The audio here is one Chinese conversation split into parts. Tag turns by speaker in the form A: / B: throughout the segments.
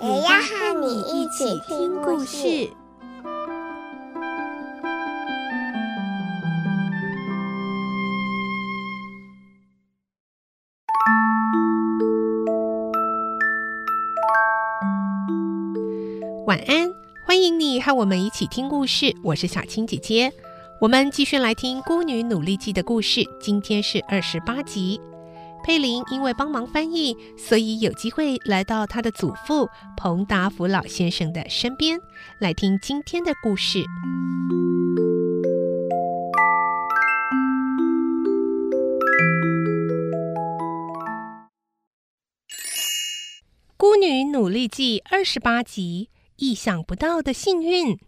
A: 也要和你一起听故事。
B: 晚安，欢迎你和我们一起听故事。我是小青姐姐，我们继续来听《孤女努力记》的故事。今天是二十八集。佩林因为帮忙翻译，所以有机会来到他的祖父彭达福老先生的身边，来听今天的故事。《孤女努力记》二十八集。意想不到的幸运。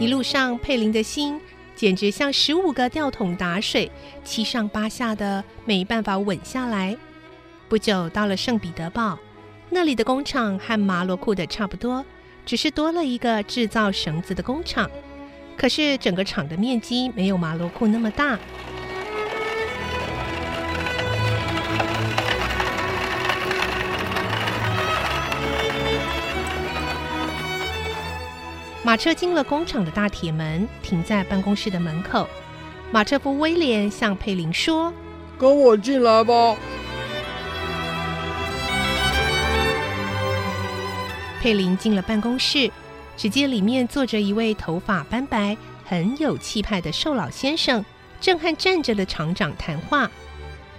B: 一路上，佩林的心简直像十五个吊桶打水，七上八下的，没办法稳下来。不久，到了圣彼得堡，那里的工厂和马罗库的差不多，只是多了一个制造绳子的工厂。可是整个厂的面积没有马罗库那么大。马车进了工厂的大铁门，停在办公室的门口。马车夫威廉向佩林说：“
C: 跟我进来吧。”
B: 佩林进了办公室。只见里面坐着一位头发斑白、很有气派的瘦老先生，正和站着的厂长谈话。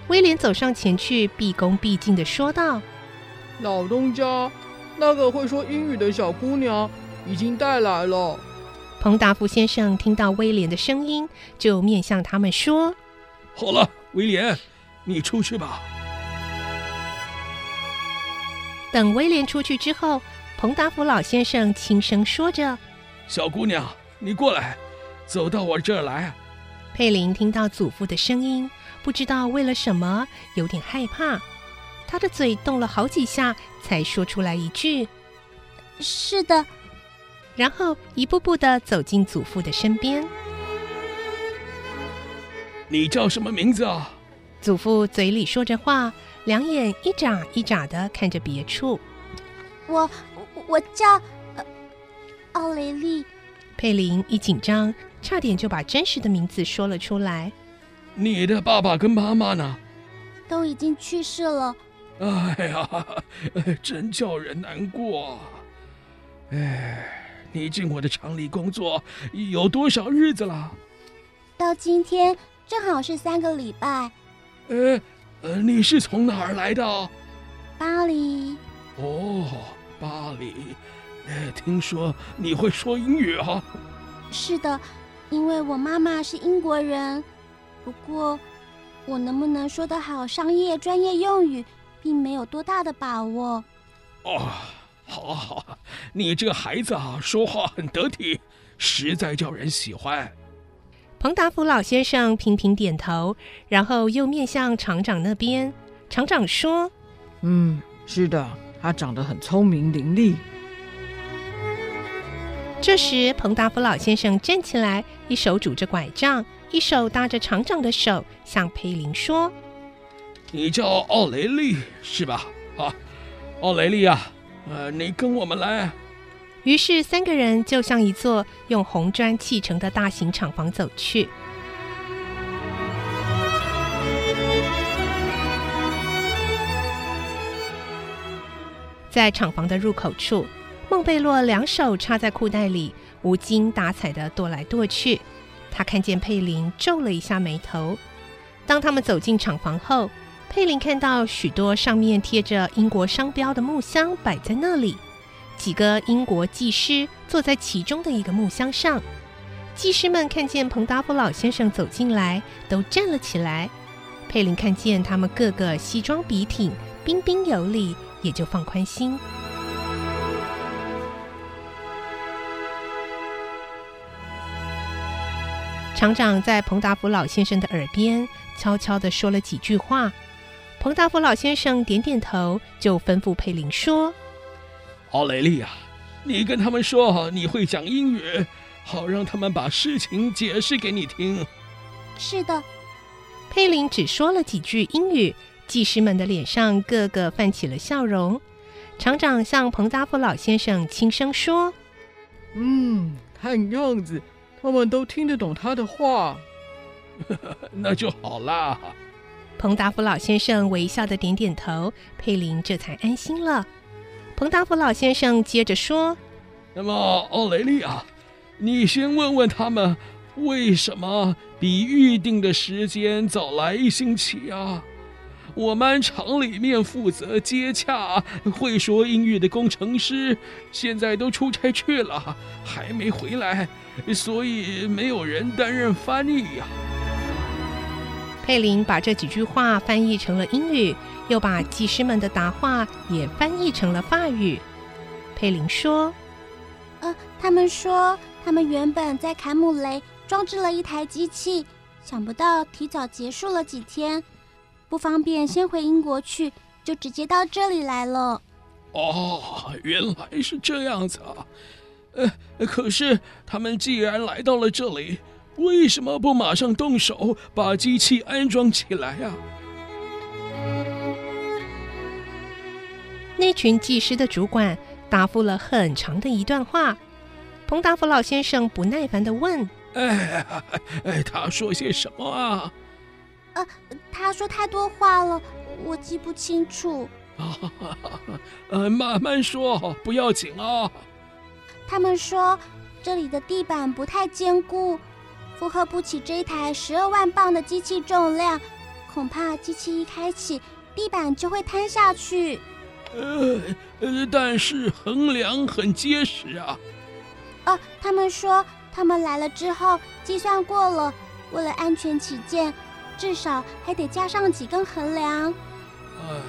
B: 威廉走上前去，毕恭毕敬地说道：“
C: 老东家，那个会说英语的小姑娘已经带来了。”
B: 彭达福先生听到威廉的声音，就面向他们说：“
D: 好了，威廉，你出去吧。”
B: 等威廉出去之后。彭达福老先生轻声说着：“
D: 小姑娘，你过来，走到我这儿来。”
B: 佩林听到祖父的声音，不知道为了什么，有点害怕。他的嘴动了好几下，才说出来一句：“
E: 是的。”
B: 然后一步步的走进祖父的身边。
D: “你叫什么名字啊？”
B: 祖父嘴里说着话，两眼一眨一眨的看着别处。
E: 我。我叫呃奥雷利。
B: 佩林一紧张，差点就把真实的名字说了出来。
D: 你的爸爸跟妈妈呢？
E: 都已经去世了。
D: 哎呀，真叫人难过。哎，你进我的厂里工作有多少日子了？
E: 到今天正好是三个礼拜。
D: 呃，呃，你是从哪儿来的？
E: 巴黎。
D: 哦。巴黎，呃，听说你会说英语啊？
E: 是的，因为我妈妈是英国人。不过，我能不能说得好商业专业用语，并没有多大的把握。
D: 哦，好好，你这个孩子啊，说话很得体，实在叫人喜欢。
B: 彭达福老先生频频点头，然后又面向厂长那边。厂长说：“
C: 嗯，是的。”他长得很聪明伶俐。
B: 这时，彭达福老先生站起来，一手拄着拐杖，一手搭着厂长的手，向佩林说：“
D: 你叫奥雷利是吧？啊，奥雷利啊，呃，你跟我们来。”
B: 于是，三个人就向一座用红砖砌成的大型厂房走去。在厂房的入口处，孟贝洛两手插在裤袋里，无精打采的踱来踱去。他看见佩林，皱了一下眉头。当他们走进厂房后，佩林看到许多上面贴着英国商标的木箱摆在那里，几个英国技师坐在其中的一个木箱上。技师们看见彭达福老先生走进来，都站了起来。佩林看见他们个个西装笔挺、彬彬有礼，也就放宽心。厂长在彭达福老先生的耳边悄悄地说了几句话。彭大福老先生点点头，就吩咐佩林说：“
D: 奥雷利啊，你跟他们说你会讲英语，好让他们把事情解释给你听。”
E: 是的，
B: 佩林只说了几句英语，技师们的脸上个个泛起了笑容。厂长向彭大福老先生轻声说：“
C: 嗯，看样子他们都听得懂他的话，
D: 那就好啦。”
B: 彭达福老先生微笑的点点头，佩林这才安心了。彭达福老先生接着说：“
D: 那么，奥雷利啊，你先问问他们，为什么比预定的时间早来一星期啊？我们厂里面负责接洽、会说英语的工程师现在都出差去了，还没回来，所以没有人担任翻译呀。”
B: 佩林把这几句话翻译成了英语，又把技师们的答话也翻译成了法语。佩林说：“
E: 呃，他们说他们原本在坎姆雷装置了一台机器，想不到提早结束了几天，不方便先回英国去，就直接到这里来了。”
D: 哦，原来是这样子啊！呃，可是他们既然来到了这里，为什么不马上动手把机器安装起来啊？
B: 那群技师的主管答复了很长的一段话。彭达福老先生不耐烦的问：“
D: 哎哎，他说些什么啊？”“
E: 呃，他说太多话了，我记不清楚。”“
D: 啊，呃，慢慢说，不要紧啊。”“
E: 他们说这里的地板不太坚固。”负荷不起这一台十二万磅的机器重量，恐怕机器一开启，地板就会瘫下去。
D: 呃呃，但是横梁很结实啊。
E: 哦，他们说他们来了之后计算过了，为了安全起见，至少还得加上几根横梁。
D: 哎，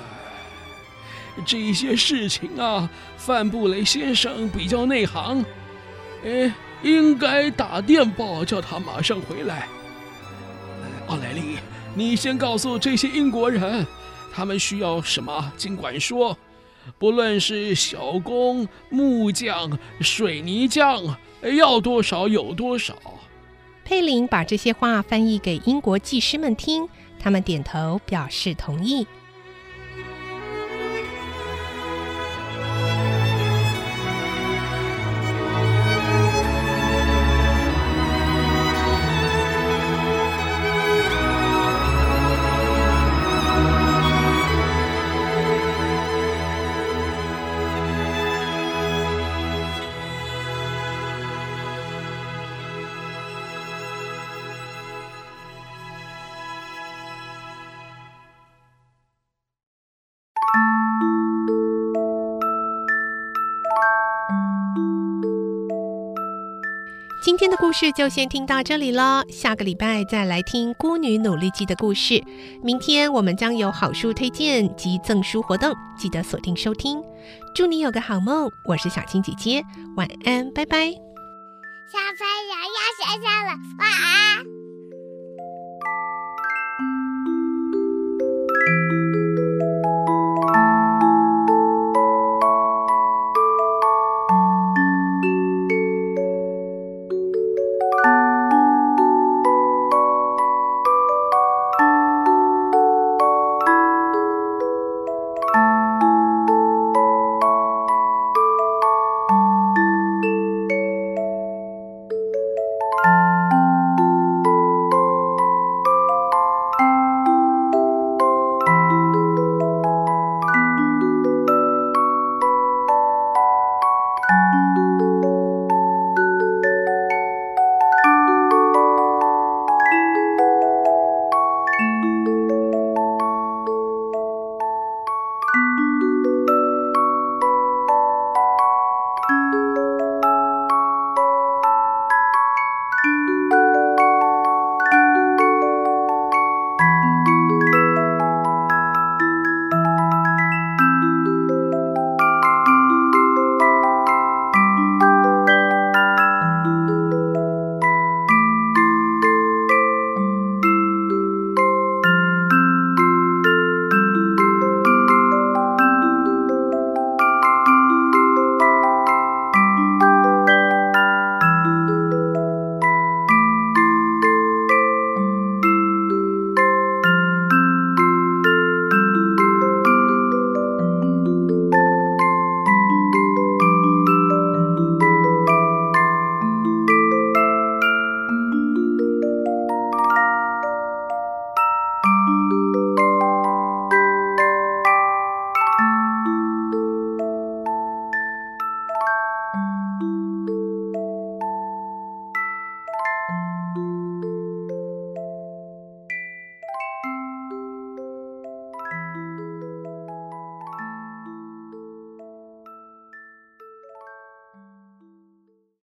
D: 这些事情啊，范布雷先生比较内行。哎。应该打电报叫他马上回来。奥莱利，你先告诉这些英国人，他们需要什么尽管说，不论是小工、木匠、水泥匠，要多少有多少。
B: 佩林把这些话翻译给英国技师们听，他们点头表示同意。今天的故事就先听到这里了，下个礼拜再来听《孤女努力记》的故事。明天我们将有好书推荐及赠书活动，记得锁定收听。祝你有个好梦，我是小青姐姐，晚安，拜拜。
A: 小朋友要睡觉了，晚安。